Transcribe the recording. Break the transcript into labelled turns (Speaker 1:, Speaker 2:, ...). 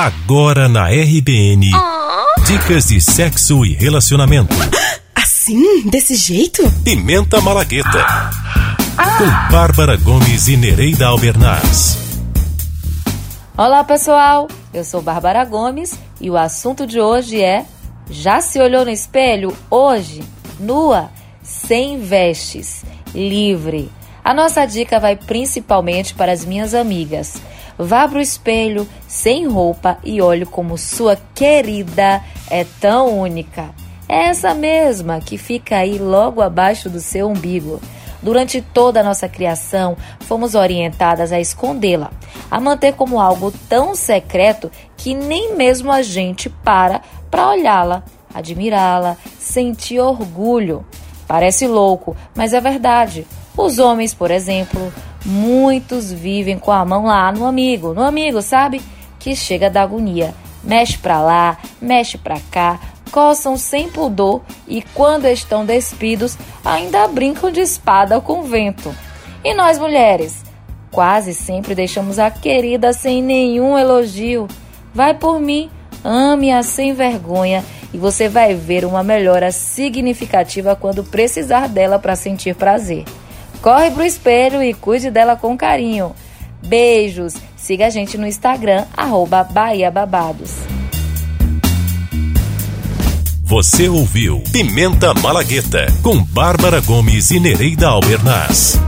Speaker 1: Agora na RBN. Oh. Dicas de sexo e relacionamento.
Speaker 2: Assim? Desse jeito?
Speaker 1: Pimenta Malagueta. Ah. Com Bárbara Gomes e Nereida Albernaz.
Speaker 3: Olá, pessoal. Eu sou Bárbara Gomes e o assunto de hoje é: Já se olhou no espelho hoje, nua, sem vestes, livre? A nossa dica vai principalmente para as minhas amigas. Vá para o espelho sem roupa e olhe como sua querida é tão única. É essa mesma que fica aí logo abaixo do seu umbigo. Durante toda a nossa criação, fomos orientadas a escondê-la, a manter como algo tão secreto que nem mesmo a gente para para olhá-la, admirá-la, sentir orgulho. Parece louco, mas é verdade. Os homens, por exemplo, muitos vivem com a mão lá no amigo, no amigo, sabe? Que chega da agonia. Mexe pra lá, mexe pra cá, coçam sem pudor e, quando estão despidos, ainda brincam de espada com vento. E nós mulheres? Quase sempre deixamos a querida sem nenhum elogio. Vai por mim, ame-a sem vergonha e você vai ver uma melhora significativa quando precisar dela para sentir prazer. Corre pro espelho e cuide dela com carinho. Beijos! Siga a gente no Instagram, arroba Bahia Babados.
Speaker 1: Você ouviu Pimenta Malagueta com Bárbara Gomes e Nereida Albernaz.